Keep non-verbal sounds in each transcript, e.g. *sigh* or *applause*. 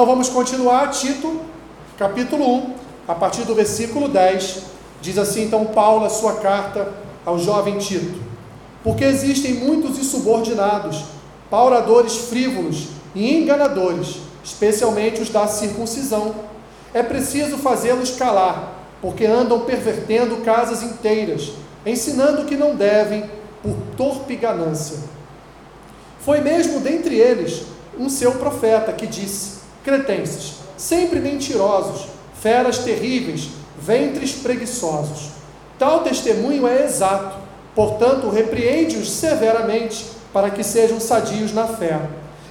Então vamos continuar, Tito, capítulo 1, a partir do versículo 10. Diz assim então Paulo, a sua carta ao jovem Tito: Porque existem muitos insubordinados, pauradores frívolos e enganadores, especialmente os da circuncisão. É preciso fazê-los calar, porque andam pervertendo casas inteiras, ensinando que não devem, por torpe ganância. Foi mesmo dentre eles um seu profeta que disse: Cretenses, sempre mentirosos, feras terríveis, ventres preguiçosos. Tal testemunho é exato, portanto, repreende-os severamente, para que sejam sadios na fé.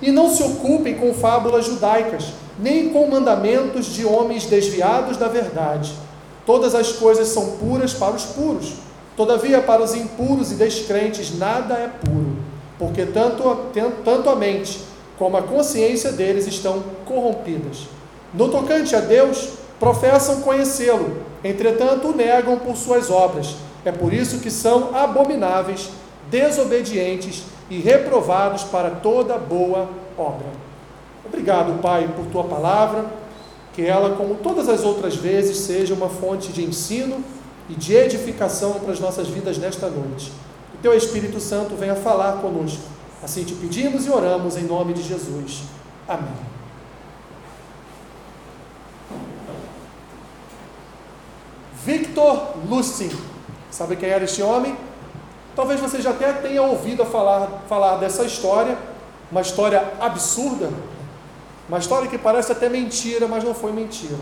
E não se ocupem com fábulas judaicas, nem com mandamentos de homens desviados da verdade. Todas as coisas são puras para os puros, todavia, para os impuros e descrentes, nada é puro, porque tanto, tanto a mente como a consciência deles estão corrompidas. No tocante a Deus, professam conhecê-lo, entretanto o negam por suas obras. É por isso que são abomináveis, desobedientes e reprovados para toda boa obra. Obrigado, Pai, por tua palavra, que ela, como todas as outras vezes, seja uma fonte de ensino e de edificação para as nossas vidas nesta noite. Que teu Espírito Santo venha falar conosco. Assim te pedimos e oramos em nome de Jesus. Amém. Victor Lustig. Sabe quem era este homem? Talvez você já até tenha ouvido falar, falar dessa história, uma história absurda, uma história que parece até mentira, mas não foi mentira.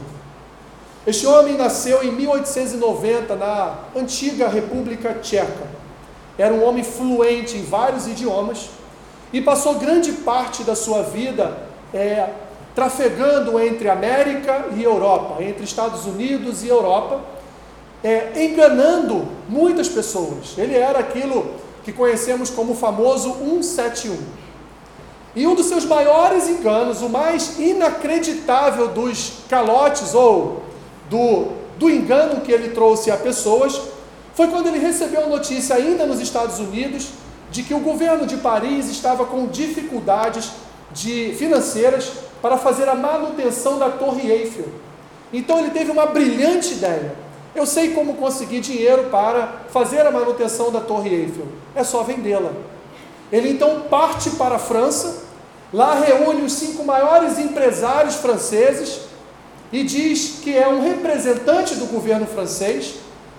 Este homem nasceu em 1890 na antiga República Tcheca. Era um homem fluente em vários idiomas e passou grande parte da sua vida é, trafegando entre América e Europa, entre Estados Unidos e Europa é, enganando muitas pessoas. Ele era aquilo que conhecemos como o famoso 171. E um dos seus maiores enganos, o mais inacreditável dos calotes ou do, do engano que ele trouxe a pessoas, foi quando ele recebeu a notícia, ainda nos Estados Unidos, de que o governo de Paris estava com dificuldades de, financeiras para fazer a manutenção da Torre Eiffel. Então ele teve uma brilhante ideia eu sei como conseguir dinheiro para fazer a manutenção da Torre Eiffel. É só vendê-la. Ele então parte para a França, lá reúne os cinco maiores empresários franceses e diz que é um representante do governo francês,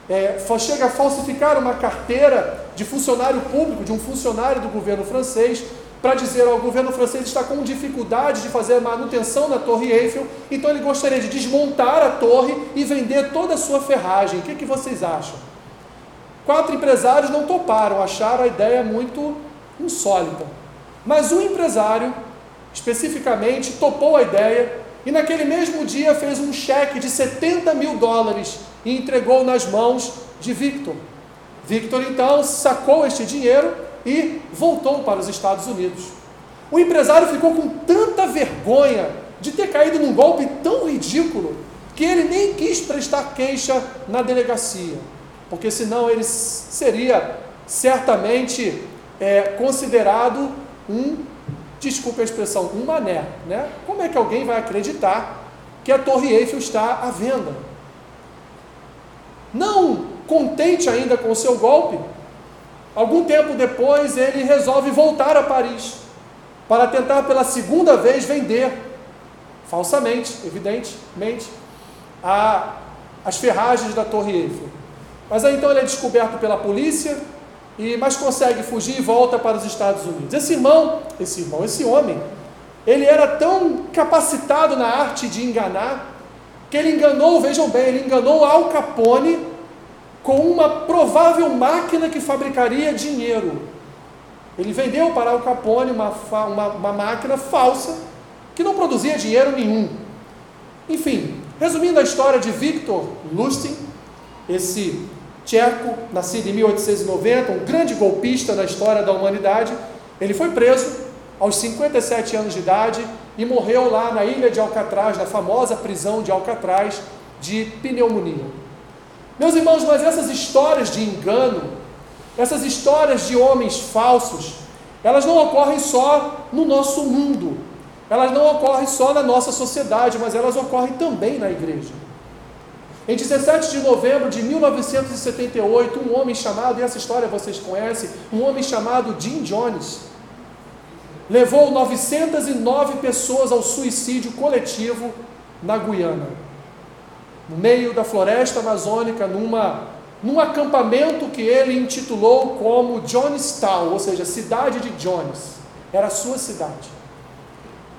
é, chega a falsificar uma carteira de funcionário público, de um funcionário do governo francês, para dizer ao governo francês está com dificuldade de fazer manutenção da Torre Eiffel, então ele gostaria de desmontar a torre e vender toda a sua ferragem. O que, que vocês acham? Quatro empresários não toparam, acharam a ideia muito insólita. Mas um empresário, especificamente, topou a ideia e naquele mesmo dia fez um cheque de 70 mil dólares e entregou nas mãos de Victor. Victor então sacou este dinheiro e voltou para os Estados Unidos. O empresário ficou com tanta vergonha de ter caído num golpe tão ridículo que ele nem quis prestar queixa na delegacia, porque senão ele seria certamente é, considerado um, desculpe a expressão, um mané. Né? Como é que alguém vai acreditar que a Torre Eiffel está à venda? Não contente ainda com o seu golpe, Algum tempo depois, ele resolve voltar a Paris para tentar pela segunda vez vender, falsamente, evidentemente, a, as ferragens da Torre Eiffel. Mas aí então ele é descoberto pela polícia, e mas consegue fugir e volta para os Estados Unidos. Esse irmão, esse irmão, esse homem, ele era tão capacitado na arte de enganar, que ele enganou, vejam bem, ele enganou Al Capone com uma provável máquina que fabricaria dinheiro. Ele vendeu para Al Capone uma, uma, uma máquina falsa que não produzia dinheiro nenhum. Enfim, resumindo a história de Victor Lustig, esse tcheco, nascido em 1890, um grande golpista na história da humanidade, ele foi preso aos 57 anos de idade e morreu lá na ilha de Alcatraz, na famosa prisão de Alcatraz, de pneumonia. Meus irmãos, mas essas histórias de engano, essas histórias de homens falsos, elas não ocorrem só no nosso mundo. elas não ocorrem só na nossa sociedade, mas elas ocorrem também na igreja. Em 17 de novembro de 1978, um homem chamado, e essa história vocês conhecem, um homem chamado Jim Jones, levou 909 pessoas ao suicídio coletivo na Guiana, no meio da floresta amazônica, numa, num acampamento que ele intitulou como Jonestown, ou seja, cidade de Jones. Era a sua cidade.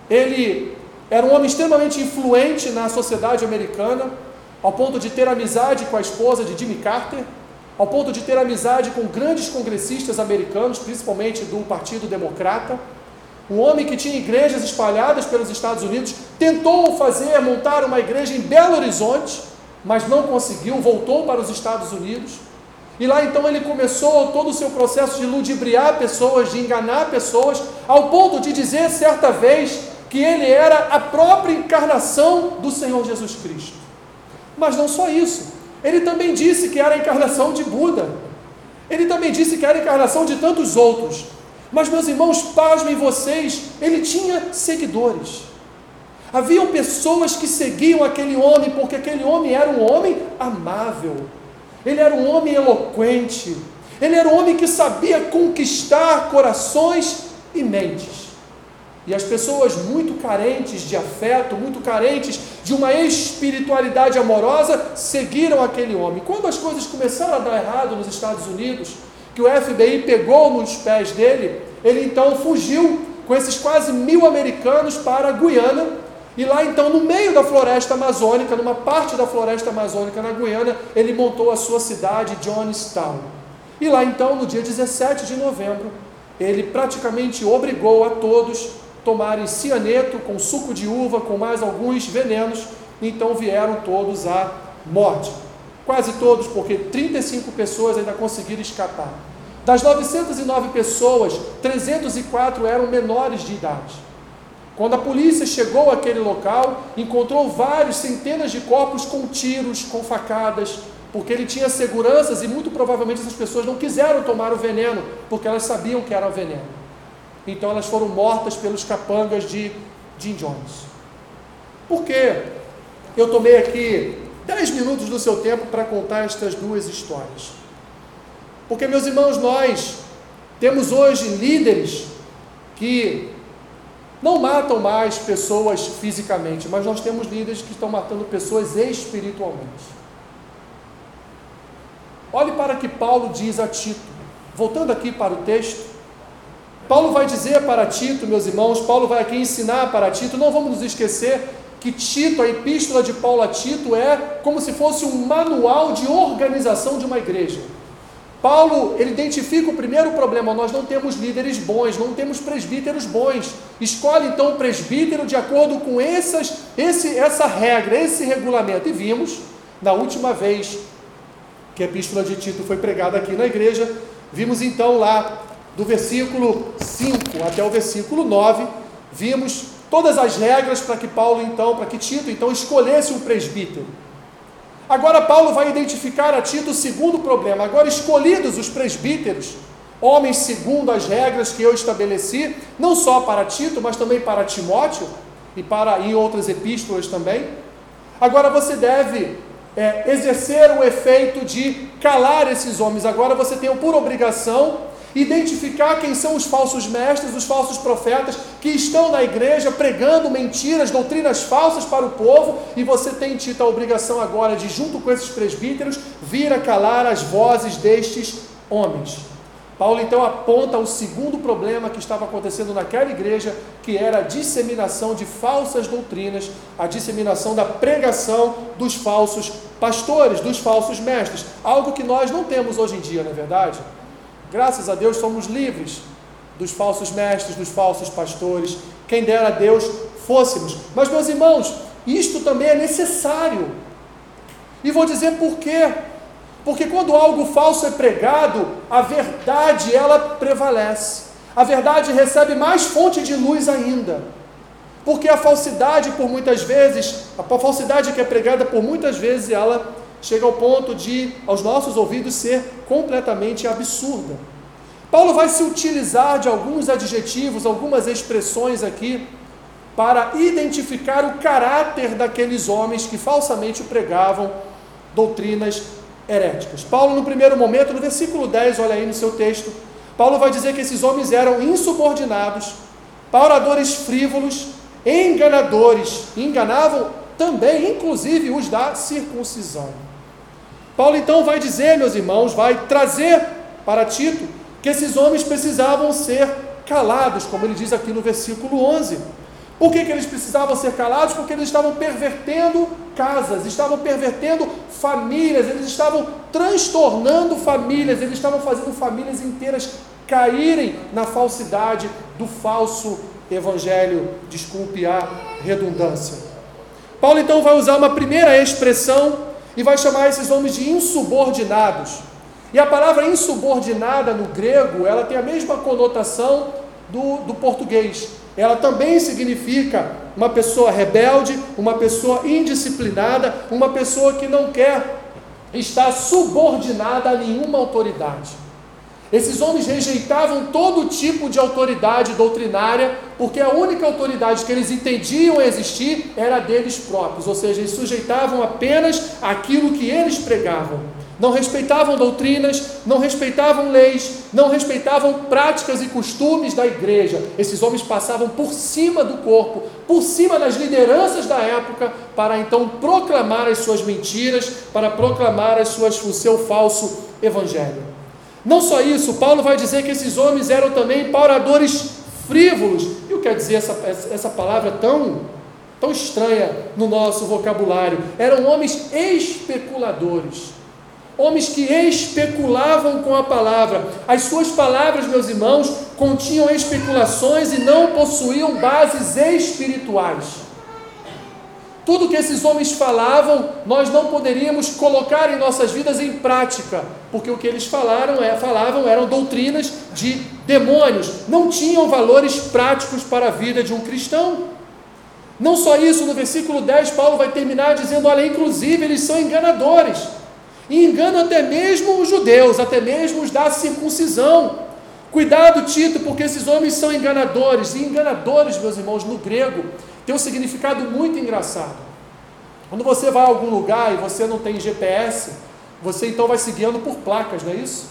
Ele era um homem extremamente influente na sociedade americana, ao ponto de ter amizade com a esposa de Jimmy Carter, ao ponto de ter amizade com grandes congressistas americanos, principalmente do Partido Democrata. Um homem que tinha igrejas espalhadas pelos Estados Unidos, tentou fazer, montar uma igreja em Belo Horizonte, mas não conseguiu, voltou para os Estados Unidos. E lá então ele começou todo o seu processo de ludibriar pessoas, de enganar pessoas, ao ponto de dizer certa vez que ele era a própria encarnação do Senhor Jesus Cristo. Mas não só isso, ele também disse que era a encarnação de Buda. Ele também disse que era a encarnação de tantos outros. Mas, meus irmãos, pasmem vocês, ele tinha seguidores. Haviam pessoas que seguiam aquele homem, porque aquele homem era um homem amável, ele era um homem eloquente, ele era um homem que sabia conquistar corações e mentes. E as pessoas muito carentes de afeto, muito carentes de uma espiritualidade amorosa, seguiram aquele homem. Quando as coisas começaram a dar errado nos Estados Unidos, que o FBI pegou nos pés dele, ele então fugiu com esses quase mil americanos para a Guiana. E lá então, no meio da floresta amazônica, numa parte da floresta amazônica na Guiana, ele montou a sua cidade, Johnstown. E lá então, no dia 17 de novembro, ele praticamente obrigou a todos tomarem cianeto com suco de uva, com mais alguns venenos, então vieram todos à morte. Quase todos, porque 35 pessoas ainda conseguiram escapar. Das 909 pessoas, 304 eram menores de idade. Quando a polícia chegou àquele local, encontrou vários, centenas de corpos com tiros, com facadas, porque ele tinha seguranças e muito provavelmente essas pessoas não quiseram tomar o veneno, porque elas sabiam que era veneno. Então elas foram mortas pelos capangas de Jim Jones. Por quê? Eu tomei aqui 10 minutos do seu tempo para contar estas duas histórias. Porque, meus irmãos, nós temos hoje líderes que não matam mais pessoas fisicamente, mas nós temos líderes que estão matando pessoas espiritualmente. Olhe para que Paulo diz a Tito. Voltando aqui para o texto, Paulo vai dizer para Tito, meus irmãos, Paulo vai aqui ensinar para Tito, não vamos nos esquecer que Tito, a epístola de Paulo a Tito, é como se fosse um manual de organização de uma igreja. Paulo, ele identifica o primeiro problema, nós não temos líderes bons, não temos presbíteros bons. Escolhe então o presbítero de acordo com essas, esse, essa regra, esse regulamento. E vimos, na última vez que a epístola de Tito foi pregada aqui na igreja, vimos então lá do versículo 5 até o versículo 9, vimos todas as regras para que Paulo então, para que Tito então escolhesse um presbítero. Agora Paulo vai identificar a Tito o segundo problema. Agora escolhidos os presbíteros, homens segundo as regras que eu estabeleci, não só para Tito, mas também para Timóteo e para em outras epístolas também. Agora você deve é, exercer o efeito de calar esses homens. Agora você tem por obrigação identificar quem são os falsos mestres, os falsos profetas que estão na igreja pregando mentiras, doutrinas falsas para o povo, e você tem tido a obrigação agora de, junto com esses presbíteros, vir a calar as vozes destes homens. Paulo então aponta o segundo problema que estava acontecendo naquela igreja, que era a disseminação de falsas doutrinas, a disseminação da pregação dos falsos pastores, dos falsos mestres, algo que nós não temos hoje em dia, não é verdade? Graças a Deus somos livres dos falsos mestres, dos falsos pastores. Quem dera a Deus fôssemos. Mas, meus irmãos, isto também é necessário. E vou dizer por quê. Porque quando algo falso é pregado, a verdade ela prevalece. A verdade recebe mais fonte de luz ainda. Porque a falsidade, por muitas vezes, a falsidade que é pregada por muitas vezes, ela chega ao ponto de, aos nossos ouvidos, ser completamente absurda. Paulo vai se utilizar de alguns adjetivos, algumas expressões aqui, para identificar o caráter daqueles homens que falsamente pregavam doutrinas heréticas. Paulo, no primeiro momento, no versículo 10, olha aí no seu texto, Paulo vai dizer que esses homens eram insubordinados, pauradores frívolos, enganadores, enganavam também, inclusive, os da circuncisão. Paulo então vai dizer, meus irmãos, vai trazer para Tito que esses homens precisavam ser calados, como ele diz aqui no versículo 11. Por que, que eles precisavam ser calados? Porque eles estavam pervertendo casas, estavam pervertendo famílias, eles estavam transtornando famílias, eles estavam fazendo famílias inteiras caírem na falsidade do falso evangelho, desculpe a redundância. Paulo então vai usar uma primeira expressão e vai chamar esses homens de insubordinados. E a palavra insubordinada no grego, ela tem a mesma conotação do, do português ela também significa uma pessoa rebelde, uma pessoa indisciplinada, uma pessoa que não quer estar subordinada a nenhuma autoridade. Esses homens rejeitavam todo tipo de autoridade doutrinária, porque a única autoridade que eles entendiam existir era deles próprios, ou seja, eles sujeitavam apenas aquilo que eles pregavam não respeitavam doutrinas, não respeitavam leis, não respeitavam práticas e costumes da igreja. Esses homens passavam por cima do corpo, por cima das lideranças da época, para então proclamar as suas mentiras, para proclamar as suas, o seu falso evangelho. Não só isso, Paulo vai dizer que esses homens eram também pauradores frívolos. E o que quer dizer essa, essa palavra tão, tão estranha no nosso vocabulário? Eram homens especuladores homens que especulavam com a palavra. As suas palavras, meus irmãos, continham especulações e não possuíam bases espirituais. Tudo que esses homens falavam, nós não poderíamos colocar em nossas vidas em prática, porque o que eles falaram é, falavam eram doutrinas de demônios, não tinham valores práticos para a vida de um cristão. Não só isso, no versículo 10, Paulo vai terminar dizendo: olha, inclusive eles são enganadores e enganam até mesmo os judeus, até mesmo os da circuncisão. Cuidado, Tito, porque esses homens são enganadores. E enganadores, meus irmãos, no grego, tem um significado muito engraçado. Quando você vai a algum lugar e você não tem GPS, você então vai se guiando por placas, não é isso?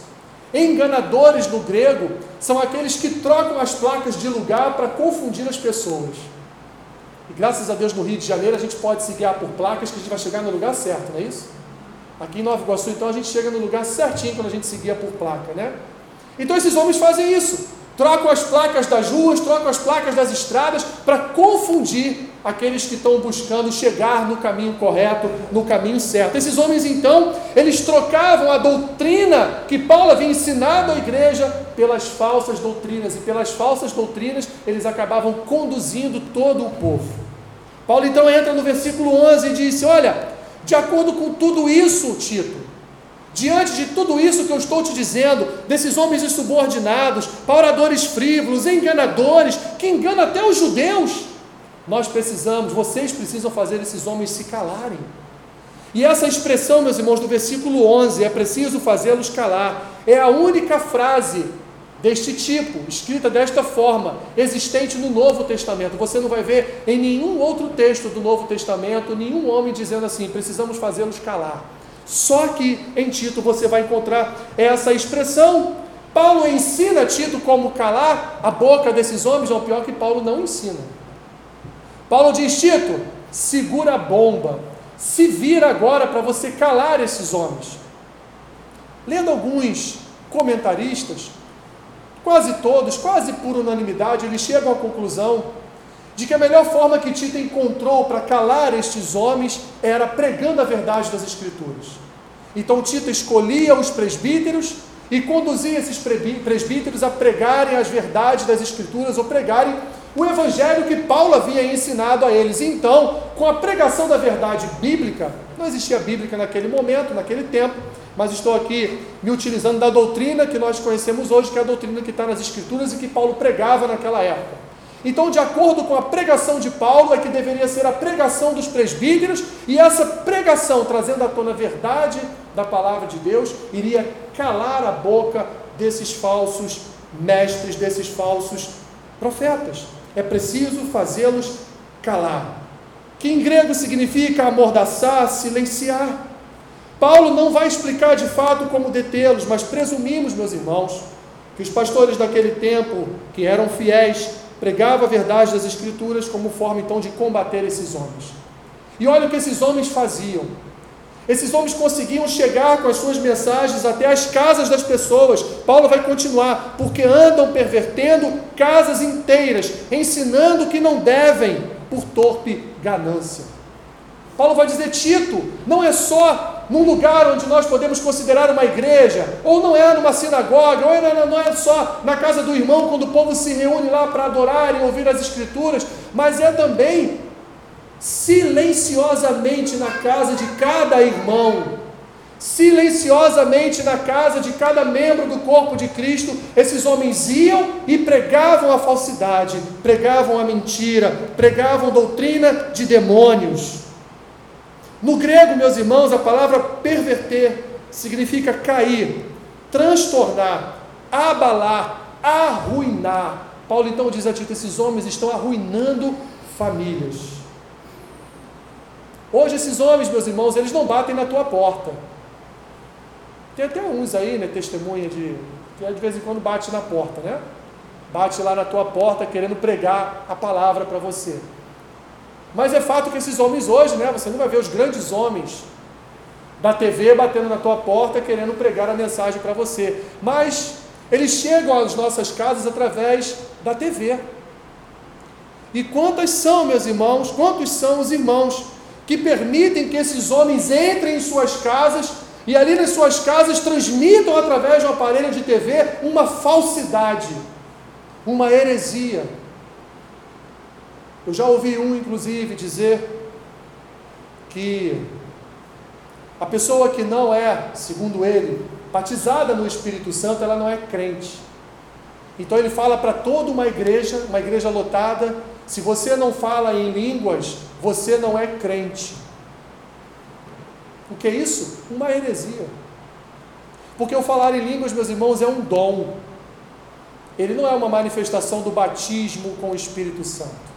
Enganadores no grego são aqueles que trocam as placas de lugar para confundir as pessoas. E graças a Deus no Rio de Janeiro a gente pode se guiar por placas que a gente vai chegar no lugar certo, não é isso? Aqui em Nova Iguaçu, então, a gente chega no lugar certinho quando a gente se guia por placa, né? Então esses homens fazem isso. Trocam as placas das ruas, trocam as placas das estradas para confundir aqueles que estão buscando chegar no caminho correto, no caminho certo. Esses homens, então, eles trocavam a doutrina que Paulo havia ensinado à igreja pelas falsas doutrinas, e pelas falsas doutrinas eles acabavam conduzindo todo o povo. Paulo então entra no versículo 11 e disse: Olha, de acordo com tudo isso, Tito, diante de tudo isso que eu estou te dizendo, desses homens insubordinados, pauradores frívolos, enganadores, que enganam até os judeus, nós precisamos, vocês precisam fazer esses homens se calarem. E essa expressão, meus irmãos, do versículo 11, é preciso fazê-los calar, é a única frase deste tipo, escrita desta forma, existente no Novo Testamento. Você não vai ver em nenhum outro texto do Novo Testamento nenhum homem dizendo assim: precisamos fazê-los calar. Só que em Tito você vai encontrar essa expressão. Paulo ensina Tito como calar a boca desses homens, não pior que Paulo não ensina. Paulo diz: Tito, segura a bomba, se vira agora para você calar esses homens. Lendo alguns comentaristas, quase todos, quase por unanimidade, eles chegam à conclusão de que a melhor forma que Tito encontrou para calar estes homens era pregando a verdade das Escrituras. Então Tito escolhia os presbíteros e conduzia esses presbíteros a pregarem as verdades das Escrituras ou pregarem o evangelho que Paulo havia ensinado a eles. Então, com a pregação da verdade bíblica, não existia bíblica naquele momento, naquele tempo, mas estou aqui me utilizando da doutrina que nós conhecemos hoje, que é a doutrina que está nas Escrituras e que Paulo pregava naquela época. Então, de acordo com a pregação de Paulo, é que deveria ser a pregação dos presbíteros, e essa pregação, trazendo à tona a verdade da palavra de Deus, iria calar a boca desses falsos mestres, desses falsos profetas. É preciso fazê-los calar, que em grego significa amordaçar, silenciar. Paulo não vai explicar de fato como detê-los, mas presumimos, meus irmãos, que os pastores daquele tempo, que eram fiéis, pregavam a verdade das Escrituras como forma então de combater esses homens. E olha o que esses homens faziam. Esses homens conseguiam chegar com as suas mensagens até as casas das pessoas. Paulo vai continuar, porque andam pervertendo casas inteiras, ensinando que não devem por torpe ganância. Paulo vai dizer: Tito, não é só num lugar onde nós podemos considerar uma igreja, ou não é numa sinagoga, ou é, não é só na casa do irmão, quando o povo se reúne lá para adorar e ouvir as Escrituras, mas é também silenciosamente na casa de cada irmão, silenciosamente na casa de cada membro do corpo de Cristo, esses homens iam e pregavam a falsidade, pregavam a mentira, pregavam doutrina de demônios. No grego, meus irmãos, a palavra perverter significa cair, transtornar, abalar, arruinar. Paulo então diz a Tito: esses homens estão arruinando famílias. Hoje esses homens, meus irmãos, eles não batem na tua porta. Tem até uns aí, né, testemunha de que de vez em quando bate na porta, né? Bate lá na tua porta querendo pregar a palavra para você. Mas é fato que esses homens hoje, né, você não vai ver os grandes homens da TV batendo na tua porta querendo pregar a mensagem para você. Mas eles chegam às nossas casas através da TV. E quantas são, meus irmãos, quantos são os irmãos que permitem que esses homens entrem em suas casas e ali nas suas casas transmitam através de um aparelho de TV uma falsidade, uma heresia. Eu já ouvi um, inclusive, dizer que a pessoa que não é, segundo ele, batizada no Espírito Santo, ela não é crente. Então ele fala para toda uma igreja, uma igreja lotada, se você não fala em línguas, você não é crente. O que é isso? Uma heresia. Porque o falar em línguas, meus irmãos, é um dom. Ele não é uma manifestação do batismo com o Espírito Santo.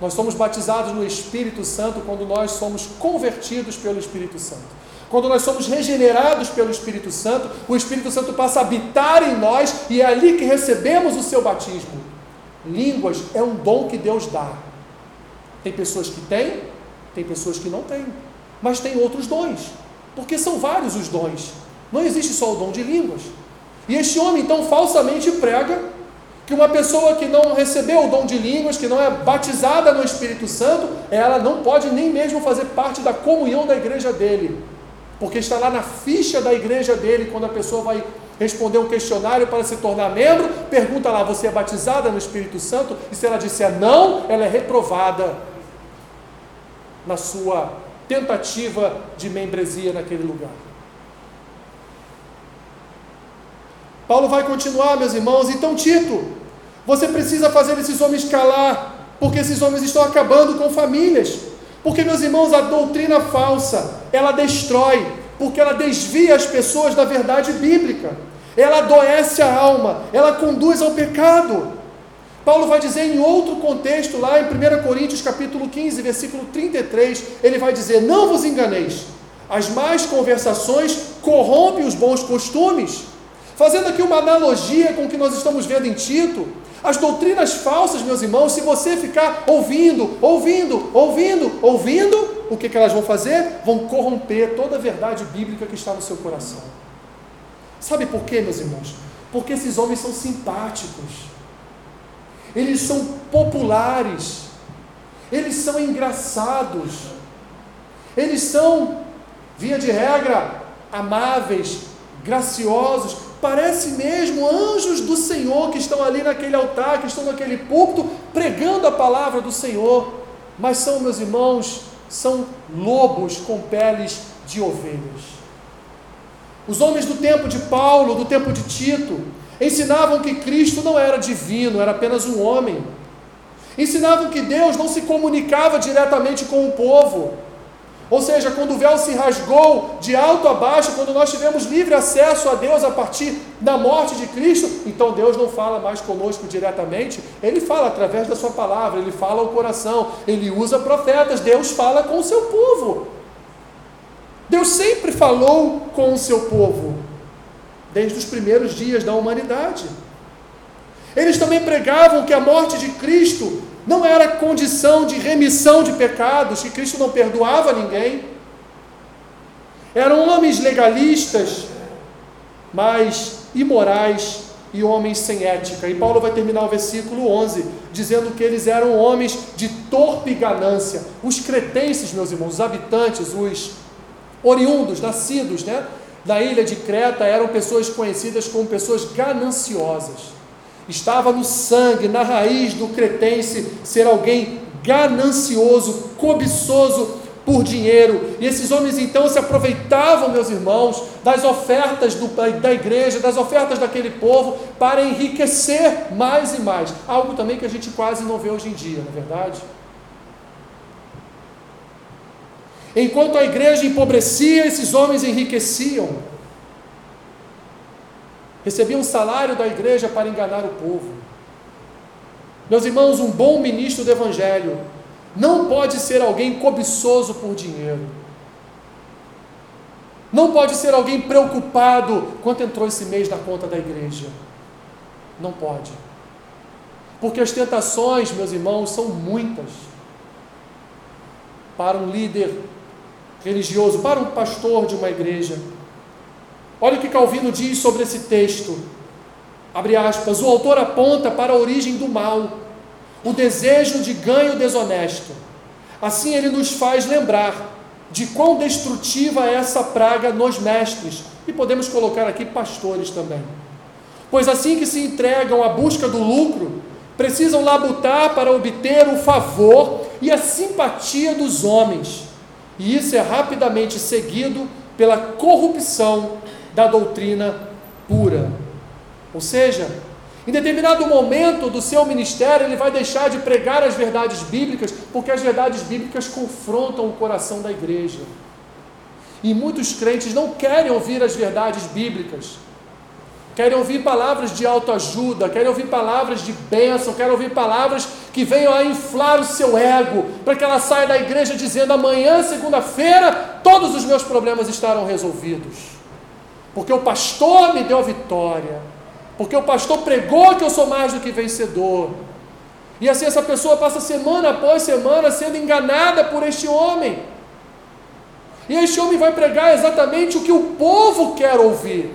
Nós somos batizados no Espírito Santo quando nós somos convertidos pelo Espírito Santo. Quando nós somos regenerados pelo Espírito Santo, o Espírito Santo passa a habitar em nós e é ali que recebemos o seu batismo. Línguas é um dom que Deus dá. Tem pessoas que têm, tem pessoas que não têm. Mas tem outros dons, porque são vários os dons. Não existe só o dom de línguas. E este homem então falsamente prega que uma pessoa que não recebeu o dom de línguas, que não é batizada no Espírito Santo, ela não pode nem mesmo fazer parte da comunhão da igreja dele. Porque está lá na ficha da igreja dele, quando a pessoa vai responder um questionário para se tornar membro, pergunta lá: você é batizada no Espírito Santo? E se ela disser não, ela é reprovada na sua tentativa de membresia naquele lugar. Paulo vai continuar, meus irmãos. Então, Tito, você precisa fazer esses homens calar, porque esses homens estão acabando com famílias. Porque, meus irmãos, a doutrina falsa, ela destrói, porque ela desvia as pessoas da verdade bíblica. Ela adoece a alma, ela conduz ao pecado. Paulo vai dizer em outro contexto, lá em 1 Coríntios capítulo 15, versículo 33, ele vai dizer: Não vos enganeis, as más conversações corrompem os bons costumes. Fazendo aqui uma analogia com o que nós estamos vendo em Tito, as doutrinas falsas, meus irmãos, se você ficar ouvindo, ouvindo, ouvindo, ouvindo, o que, que elas vão fazer? Vão corromper toda a verdade bíblica que está no seu coração. Sabe por quê, meus irmãos? Porque esses homens são simpáticos eles são populares, eles são engraçados, eles são, via de regra, amáveis, graciosos, parece mesmo anjos do Senhor que estão ali naquele altar, que estão naquele púlpito, pregando a palavra do Senhor, mas são, meus irmãos, são lobos com peles de ovelhas. Os homens do tempo de Paulo, do tempo de Tito, Ensinavam que Cristo não era divino, era apenas um homem. Ensinavam que Deus não se comunicava diretamente com o povo. Ou seja, quando o véu se rasgou de alto a baixo, quando nós tivemos livre acesso a Deus a partir da morte de Cristo, então Deus não fala mais conosco diretamente, Ele fala através da Sua palavra, Ele fala ao coração, Ele usa profetas, Deus fala com o seu povo. Deus sempre falou com o seu povo, desde os primeiros dias da humanidade. Eles também pregavam que a morte de Cristo não era condição de remissão de pecados, que Cristo não perdoava ninguém. Eram homens legalistas, mas imorais e homens sem ética. E Paulo vai terminar o versículo 11 dizendo que eles eram homens de torpe ganância. Os cretenses, meus irmãos, os habitantes, os oriundos, nascidos, né, da ilha de Creta, eram pessoas conhecidas como pessoas gananciosas. Estava no sangue, na raiz do cretense ser alguém ganancioso, cobiçoso por dinheiro. E esses homens então se aproveitavam, meus irmãos, das ofertas do, da igreja, das ofertas daquele povo, para enriquecer mais e mais. Algo também que a gente quase não vê hoje em dia, não é verdade? Enquanto a igreja empobrecia, esses homens enriqueciam recebiam um salário da igreja para enganar o povo. Meus irmãos, um bom ministro do Evangelho não pode ser alguém cobiçoso por dinheiro. Não pode ser alguém preocupado quanto entrou esse mês na conta da igreja. Não pode. Porque as tentações, meus irmãos, são muitas. Para um líder religioso, para um pastor de uma igreja Olha o que Calvino diz sobre esse texto. Abre aspas. O autor aponta para a origem do mal, o desejo de ganho desonesto. Assim ele nos faz lembrar de quão destrutiva é essa praga nos mestres, e podemos colocar aqui pastores também. Pois assim que se entregam à busca do lucro, precisam labutar para obter o favor e a simpatia dos homens. E isso é rapidamente seguido pela corrupção da doutrina pura. Ou seja, em determinado momento do seu ministério, ele vai deixar de pregar as verdades bíblicas, porque as verdades bíblicas confrontam o coração da igreja. E muitos crentes não querem ouvir as verdades bíblicas, querem ouvir palavras de autoajuda, querem ouvir palavras de bênção, querem ouvir palavras que venham a inflar o seu ego, para que ela saia da igreja dizendo: amanhã, segunda-feira, todos os meus problemas estarão resolvidos porque o pastor me deu a vitória, porque o pastor pregou que eu sou mais do que vencedor. E assim essa pessoa passa semana após semana sendo enganada por este homem. E este homem vai pregar exatamente o que o povo quer ouvir,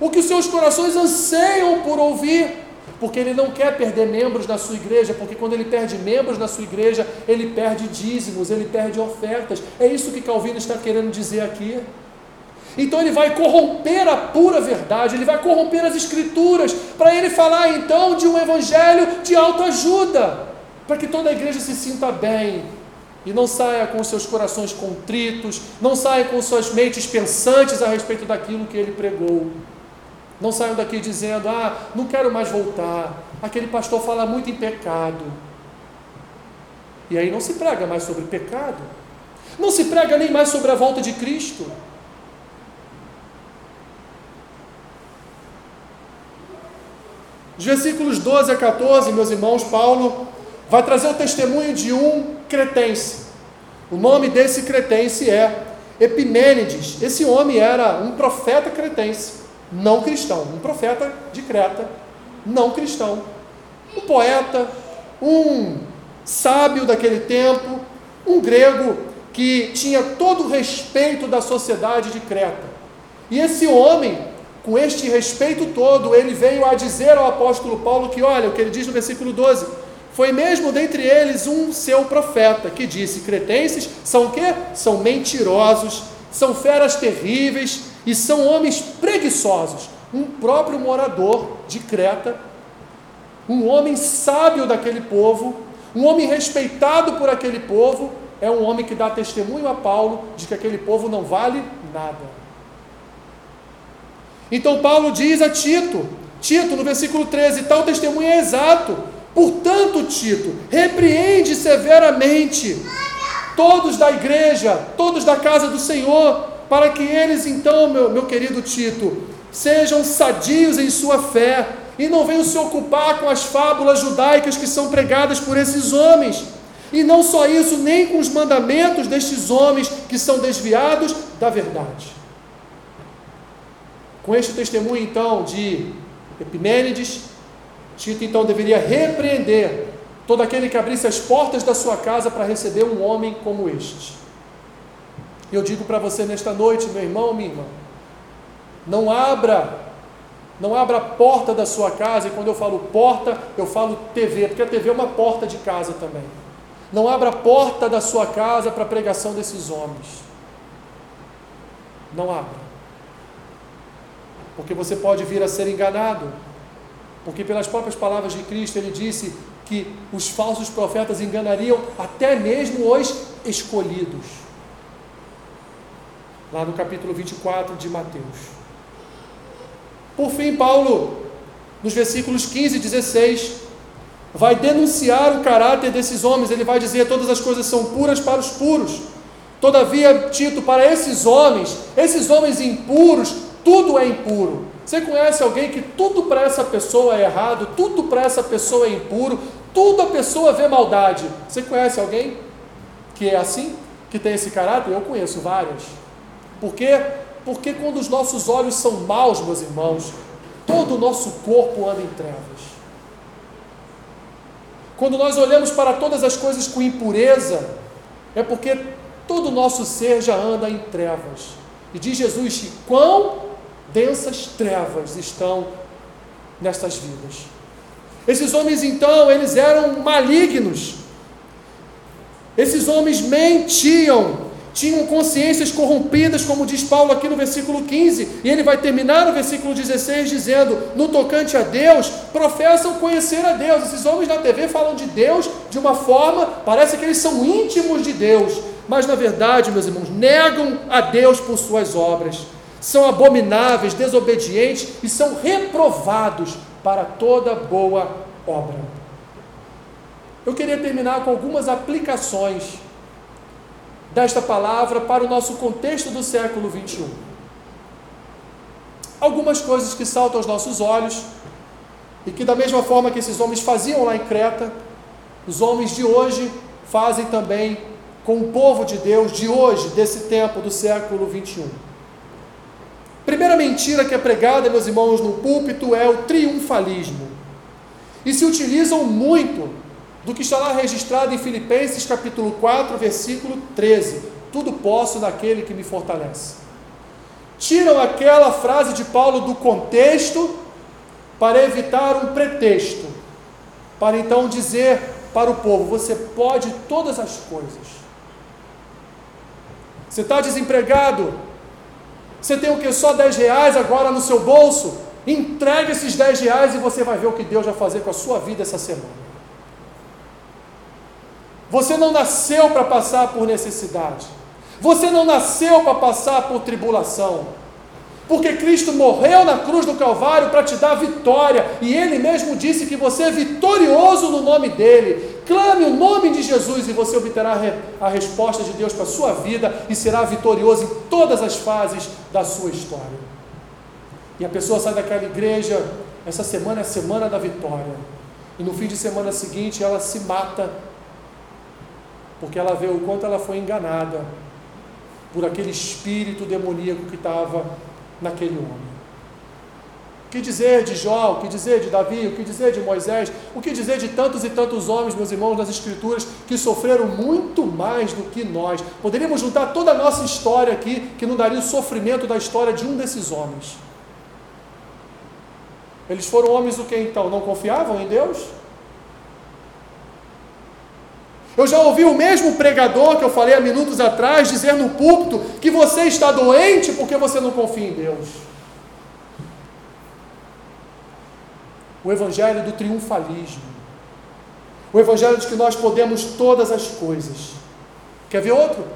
o que os seus corações anseiam por ouvir, porque ele não quer perder membros na sua igreja, porque quando ele perde membros na sua igreja, ele perde dízimos, ele perde ofertas. É isso que Calvino está querendo dizer aqui. Então ele vai corromper a pura verdade, ele vai corromper as escrituras, para ele falar então de um evangelho de autoajuda, para que toda a igreja se sinta bem e não saia com seus corações contritos, não saia com suas mentes pensantes a respeito daquilo que ele pregou. Não saiam daqui dizendo: "Ah, não quero mais voltar. Aquele pastor fala muito em pecado". E aí não se prega mais sobre pecado. Não se prega nem mais sobre a volta de Cristo. Os versículos 12 a 14, meus irmãos, Paulo vai trazer o testemunho de um cretense. O nome desse cretense é Epimênides. Esse homem era um profeta cretense, não cristão, um profeta de Creta, não cristão. Um poeta, um sábio daquele tempo, um grego que tinha todo o respeito da sociedade de Creta. E esse homem com este respeito todo, ele veio a dizer ao apóstolo Paulo que, olha, o que ele diz no versículo 12, foi mesmo dentre eles um seu profeta, que disse: Cretenses são o quê? São mentirosos, são feras terríveis e são homens preguiçosos. Um próprio morador de Creta, um homem sábio daquele povo, um homem respeitado por aquele povo, é um homem que dá testemunho a Paulo de que aquele povo não vale nada. Então Paulo diz a Tito, Tito, no versículo 13, tal testemunho é exato. Portanto, Tito, repreende severamente todos da igreja, todos da casa do Senhor, para que eles então, meu, meu querido Tito, sejam sadios em sua fé e não venham se ocupar com as fábulas judaicas que são pregadas por esses homens. E não só isso, nem com os mandamentos destes homens que são desviados da verdade. Com este testemunho, então, de Epimênides, Tito então deveria repreender todo aquele que abrisse as portas da sua casa para receber um homem como este. Eu digo para você nesta noite, meu irmão, minha irmã, não abra, não abra a porta da sua casa, e quando eu falo porta, eu falo TV, porque a TV é uma porta de casa também. Não abra a porta da sua casa para a pregação desses homens. Não abra. Porque você pode vir a ser enganado. Porque pelas próprias palavras de Cristo ele disse que os falsos profetas enganariam até mesmo os escolhidos. Lá no capítulo 24 de Mateus. Por fim, Paulo, nos versículos 15 e 16, vai denunciar o caráter desses homens. Ele vai dizer: todas as coisas são puras para os puros. Todavia, Tito, para esses homens, esses homens impuros, tudo é impuro. Você conhece alguém que tudo para essa pessoa é errado, tudo para essa pessoa é impuro, tudo a pessoa vê maldade. Você conhece alguém que é assim? Que tem esse caráter? Eu conheço vários. Por quê? Porque quando os nossos olhos são maus, meus irmãos, todo o nosso corpo anda em trevas. Quando nós olhamos para todas as coisas com impureza, é porque todo o nosso ser já anda em trevas. E diz Jesus quão densas trevas estão nestas vidas. Esses homens então, eles eram malignos. Esses homens mentiam, tinham consciências corrompidas, como diz Paulo aqui no versículo 15, e ele vai terminar no versículo 16 dizendo: No tocante a Deus, professam conhecer a Deus. Esses homens na TV falam de Deus de uma forma, parece que eles são íntimos de Deus, mas na verdade, meus irmãos, negam a Deus por suas obras, são abomináveis, desobedientes e são reprovados para toda boa obra. Eu queria terminar com algumas aplicações desta palavra para o nosso contexto do século 21. Algumas coisas que saltam aos nossos olhos e que, da mesma forma que esses homens faziam lá em Creta, os homens de hoje fazem também com o povo de Deus de hoje, desse tempo do século 21. Primeira mentira que é pregada, meus irmãos, no púlpito é o triunfalismo. E se utilizam muito do que está lá registrado em Filipenses capítulo 4, versículo 13. Tudo posso naquele que me fortalece. Tiram aquela frase de Paulo do contexto para evitar um pretexto, para então dizer para o povo: você pode todas as coisas. Você está desempregado? Você tem o que? Só 10 reais agora no seu bolso? Entregue esses 10 reais e você vai ver o que Deus vai fazer com a sua vida essa semana. Você não nasceu para passar por necessidade. Você não nasceu para passar por tribulação. Porque Cristo morreu na cruz do Calvário para te dar vitória, e Ele mesmo disse que você é vitorioso no nome dEle. Clame o nome de Jesus e você obterá a resposta de Deus para a sua vida e será vitorioso em todas as fases da sua história. E a pessoa sai daquela igreja, essa semana é a semana da vitória, e no fim de semana seguinte ela se mata porque ela vê o quanto ela foi enganada por aquele espírito demoníaco que estava naquele homem. O que dizer de Jó, o que dizer de Davi, o que dizer de Moisés, o que dizer de tantos e tantos homens, meus irmãos, das Escrituras, que sofreram muito mais do que nós. Poderíamos juntar toda a nossa história aqui, que não daria o sofrimento da história de um desses homens. Eles foram homens do que então? Não confiavam em Deus? Eu já ouvi o mesmo pregador que eu falei há minutos atrás dizer no púlpito que você está doente porque você não confia em Deus. O evangelho do triunfalismo. O evangelho de que nós podemos todas as coisas. Quer ver outro?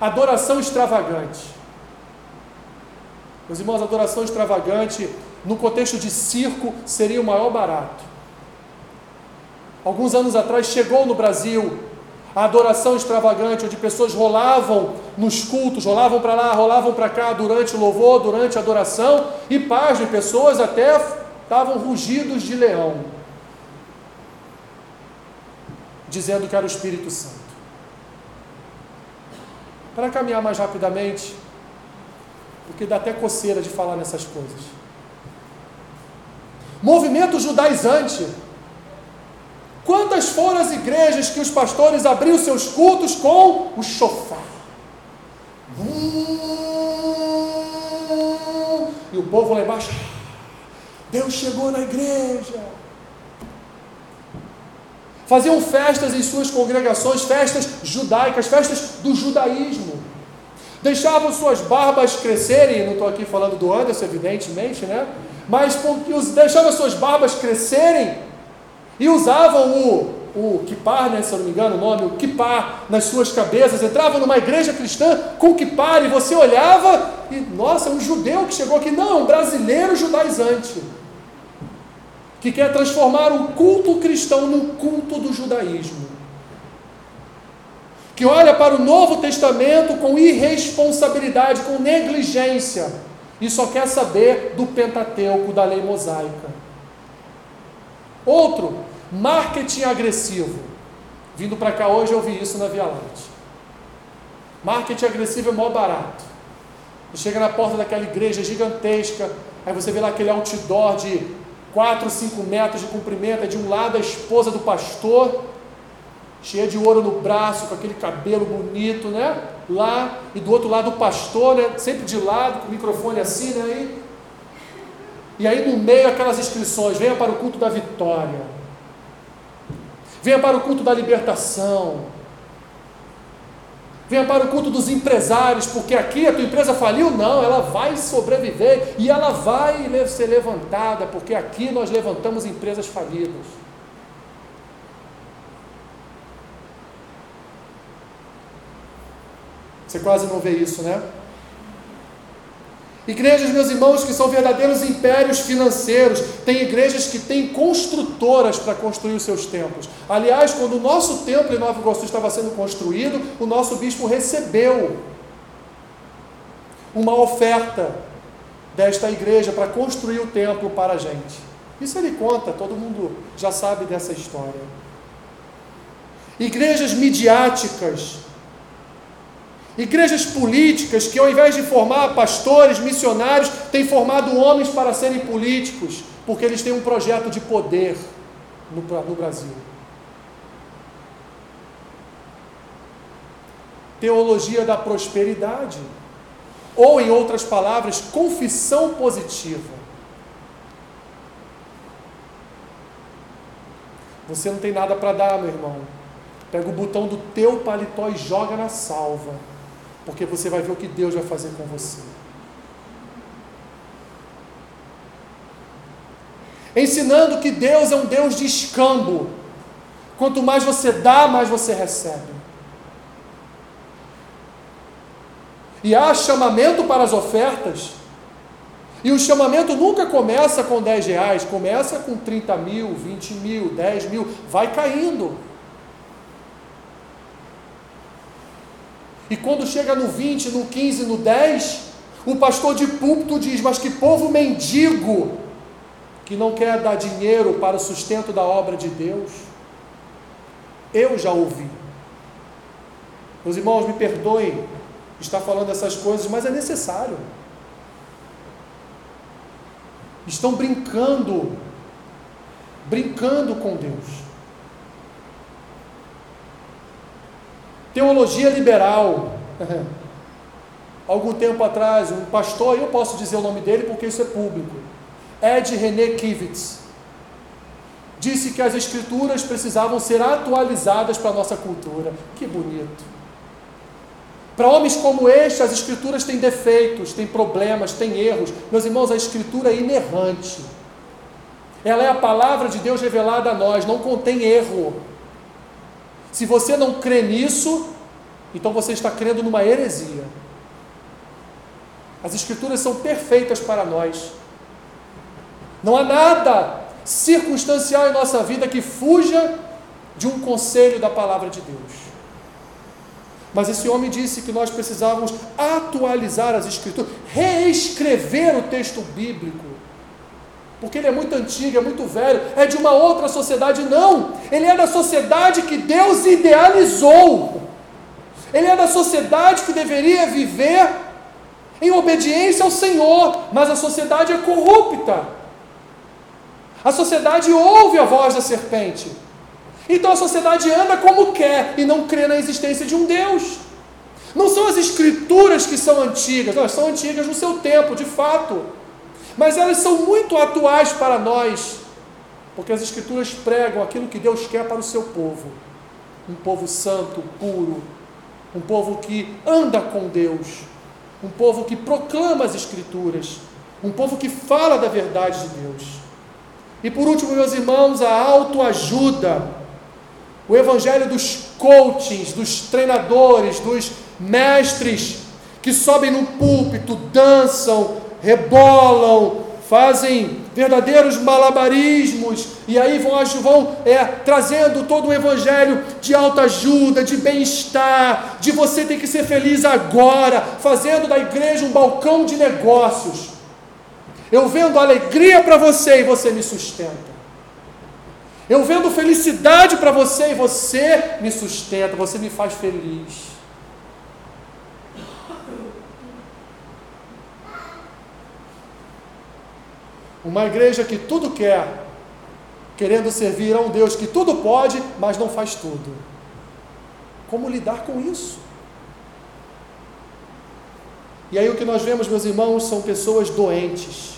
Adoração extravagante. Meus irmãos, adoração extravagante, no contexto de circo, seria o maior barato. Alguns anos atrás chegou no Brasil a adoração extravagante, onde pessoas rolavam nos cultos, rolavam para lá, rolavam para cá durante o louvor, durante a adoração, e paz de pessoas até estavam rugidos de leão, dizendo que era o Espírito Santo. Para caminhar mais rapidamente, porque dá até coceira de falar nessas coisas. Movimento judaizante Quantas foram as igrejas que os pastores abriam seus cultos com o chofar? E o povo lá embaixo, Deus chegou na igreja. Faziam festas em suas congregações, festas judaicas, festas do judaísmo. Deixavam suas barbas crescerem, não estou aqui falando do Anderson, evidentemente, né? Mas deixavam suas barbas crescerem e usavam o, o kipar, né, se eu não me engano o nome, o kipar nas suas cabeças, entravam numa igreja cristã com kipar e você olhava e, nossa, um judeu que chegou aqui, não, um brasileiro judaizante, que quer transformar o culto cristão no culto do judaísmo, que olha para o Novo Testamento com irresponsabilidade, com negligência, e só quer saber do Pentateuco, da lei mosaica. Outro, marketing agressivo. Vindo para cá hoje eu vi isso na Via Láctea. Marketing agressivo é mó barato. Você chega na porta daquela igreja gigantesca, aí você vê lá aquele outdoor de 4, 5 metros de comprimento, é de um lado a esposa do pastor, cheia de ouro no braço, com aquele cabelo bonito, né? Lá, e do outro lado o pastor, né? Sempre de lado, com o microfone assim, né? Aí, e aí no meio aquelas inscrições, venha para o culto da vitória. Venha para o culto da libertação. Venha para o culto dos empresários, porque aqui a tua empresa faliu? Não, ela vai sobreviver e ela vai ser levantada, porque aqui nós levantamos empresas falidas. Você quase não vê isso, né? Igrejas, meus irmãos, que são verdadeiros impérios financeiros. Tem igrejas que têm construtoras para construir os seus templos. Aliás, quando o nosso templo em Nova Iguaçu estava sendo construído, o nosso bispo recebeu uma oferta desta igreja para construir o templo para a gente. Isso ele conta, todo mundo já sabe dessa história. Igrejas midiáticas Igrejas políticas que, ao invés de formar pastores, missionários, têm formado homens para serem políticos, porque eles têm um projeto de poder no, no Brasil. Teologia da prosperidade, ou, em outras palavras, confissão positiva. Você não tem nada para dar, meu irmão. Pega o botão do teu paletó e joga na salva porque você vai ver o que Deus vai fazer com você. Ensinando que Deus é um Deus de escambo. Quanto mais você dá, mais você recebe. E há chamamento para as ofertas. E o chamamento nunca começa com 10 reais, começa com 30 mil, 20 mil, 10 mil, vai caindo. E quando chega no 20, no 15, no 10, o pastor de púlpito diz: Mas que povo mendigo que não quer dar dinheiro para o sustento da obra de Deus. Eu já ouvi. Meus irmãos, me perdoem estar falando essas coisas, mas é necessário. Estão brincando, brincando com Deus. Teologia liberal. *laughs* Algum tempo atrás, um pastor, eu posso dizer o nome dele porque isso é público, Ed René Kivitz, disse que as escrituras precisavam ser atualizadas para a nossa cultura. Que bonito. Para homens como este, as escrituras têm defeitos, têm problemas, têm erros. Meus irmãos, a escritura é inerrante. Ela é a palavra de Deus revelada a nós, não contém erro. Se você não crê nisso, então você está crendo numa heresia. As Escrituras são perfeitas para nós. Não há nada circunstancial em nossa vida que fuja de um conselho da palavra de Deus. Mas esse homem disse que nós precisávamos atualizar as escrituras, reescrever o texto bíblico. Porque ele é muito antigo, é muito velho, é de uma outra sociedade. Não, ele é da sociedade que Deus idealizou. Ele é da sociedade que deveria viver em obediência ao Senhor, mas a sociedade é corrupta. A sociedade ouve a voz da serpente. Então a sociedade anda como quer e não crê na existência de um Deus. Não são as escrituras que são antigas, elas são antigas no seu tempo, de fato. Mas elas são muito atuais para nós, porque as escrituras pregam aquilo que Deus quer para o seu povo. Um povo santo, puro, um povo que anda com Deus, um povo que proclama as escrituras, um povo que fala da verdade de Deus. E por último, meus irmãos, a autoajuda o evangelho dos coachings, dos treinadores, dos mestres que sobem no púlpito, dançam, rebolam, fazem verdadeiros malabarismos e aí vão, vão é, trazendo todo o evangelho de autoajuda, de bem-estar, de você ter que ser feliz agora, fazendo da igreja um balcão de negócios. Eu vendo alegria para você e você me sustenta. Eu vendo felicidade para você e você me sustenta, você me faz feliz. Uma igreja que tudo quer, querendo servir a um Deus que tudo pode, mas não faz tudo. Como lidar com isso? E aí o que nós vemos, meus irmãos, são pessoas doentes.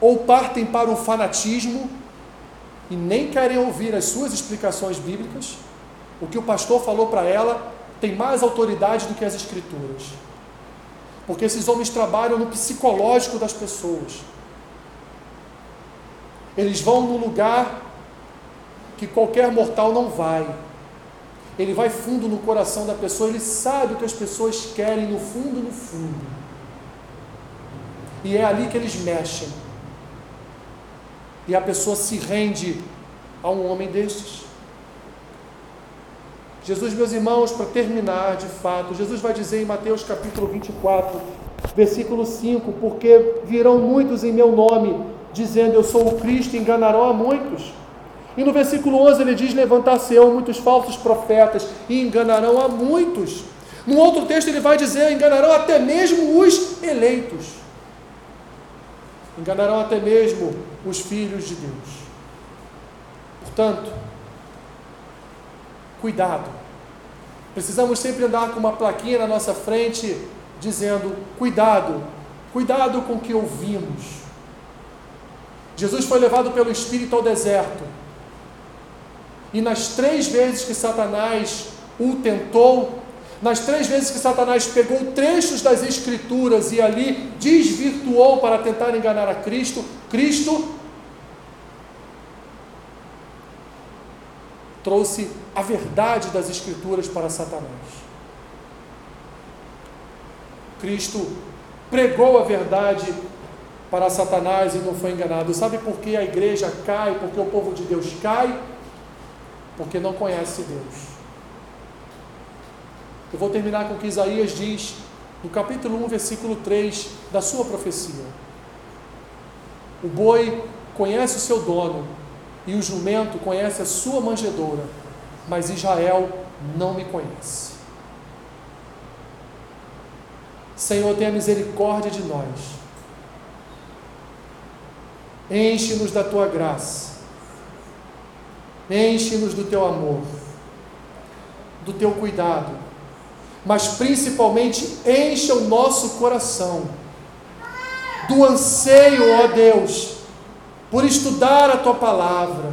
Ou partem para o fanatismo e nem querem ouvir as suas explicações bíblicas, o que o pastor falou para ela tem mais autoridade do que as escrituras. Porque esses homens trabalham no psicológico das pessoas. Eles vão no lugar que qualquer mortal não vai. Ele vai fundo no coração da pessoa, ele sabe o que as pessoas querem no fundo, no fundo. E é ali que eles mexem e a pessoa se rende a um homem destes. Jesus, meus irmãos, para terminar de fato, Jesus vai dizer em Mateus capítulo 24, versículo 5: Porque virão muitos em meu nome, dizendo eu sou o Cristo, e enganarão a muitos. E no versículo 11 ele diz: Levantar-se-ão muitos falsos profetas e enganarão a muitos. No outro texto ele vai dizer: enganarão até mesmo os eleitos enganarão até mesmo os filhos de Deus. Portanto, cuidado. Precisamos sempre andar com uma plaquinha na nossa frente dizendo: cuidado, cuidado com o que ouvimos. Jesus foi levado pelo Espírito ao deserto. E nas três vezes que Satanás o tentou, nas três vezes que Satanás pegou trechos das Escrituras e ali desvirtuou para tentar enganar a Cristo, Cristo trouxe a verdade das Escrituras para Satanás. Cristo pregou a verdade para Satanás e não foi enganado. Sabe por que a igreja cai? Porque o povo de Deus cai? Porque não conhece Deus. Eu vou terminar com o que Isaías diz no capítulo 1, versículo 3 da sua profecia. O boi conhece o seu dono e o jumento conhece a sua manjedoura, mas Israel não me conhece. Senhor, tenha misericórdia de nós. Enche-nos da tua graça. Enche-nos do teu amor, do teu cuidado mas principalmente encha o nosso coração do anseio, ó Deus, por estudar a tua palavra,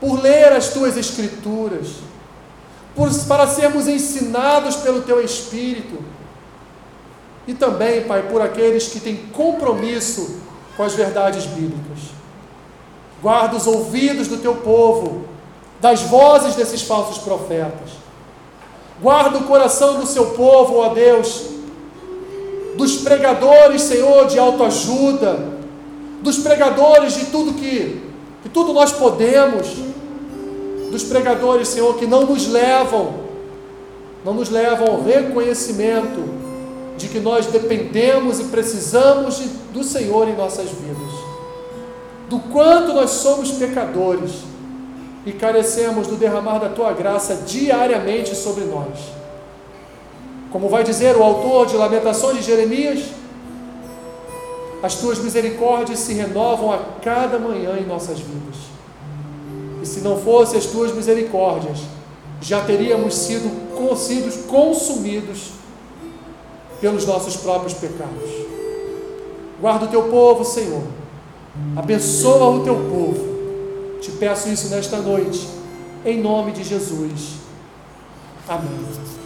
por ler as tuas escrituras, por, para sermos ensinados pelo teu Espírito, e também, Pai, por aqueles que têm compromisso com as verdades bíblicas. Guarda os ouvidos do teu povo, das vozes desses falsos profetas Guarda o coração do seu povo, ó Deus, dos pregadores, Senhor, de autoajuda, dos pregadores de tudo que, que tudo nós podemos, dos pregadores, Senhor, que não nos levam não nos levam ao reconhecimento de que nós dependemos e precisamos de, do Senhor em nossas vidas, do quanto nós somos pecadores e carecemos do derramar da tua graça diariamente sobre nós. Como vai dizer o autor de Lamentações de Jeremias, as tuas misericórdias se renovam a cada manhã em nossas vidas. E se não fossem as tuas misericórdias, já teríamos sido, sido consumidos pelos nossos próprios pecados. Guarda o teu povo, Senhor. Abençoa o teu povo. Te peço isso nesta noite, em nome de Jesus. Amém.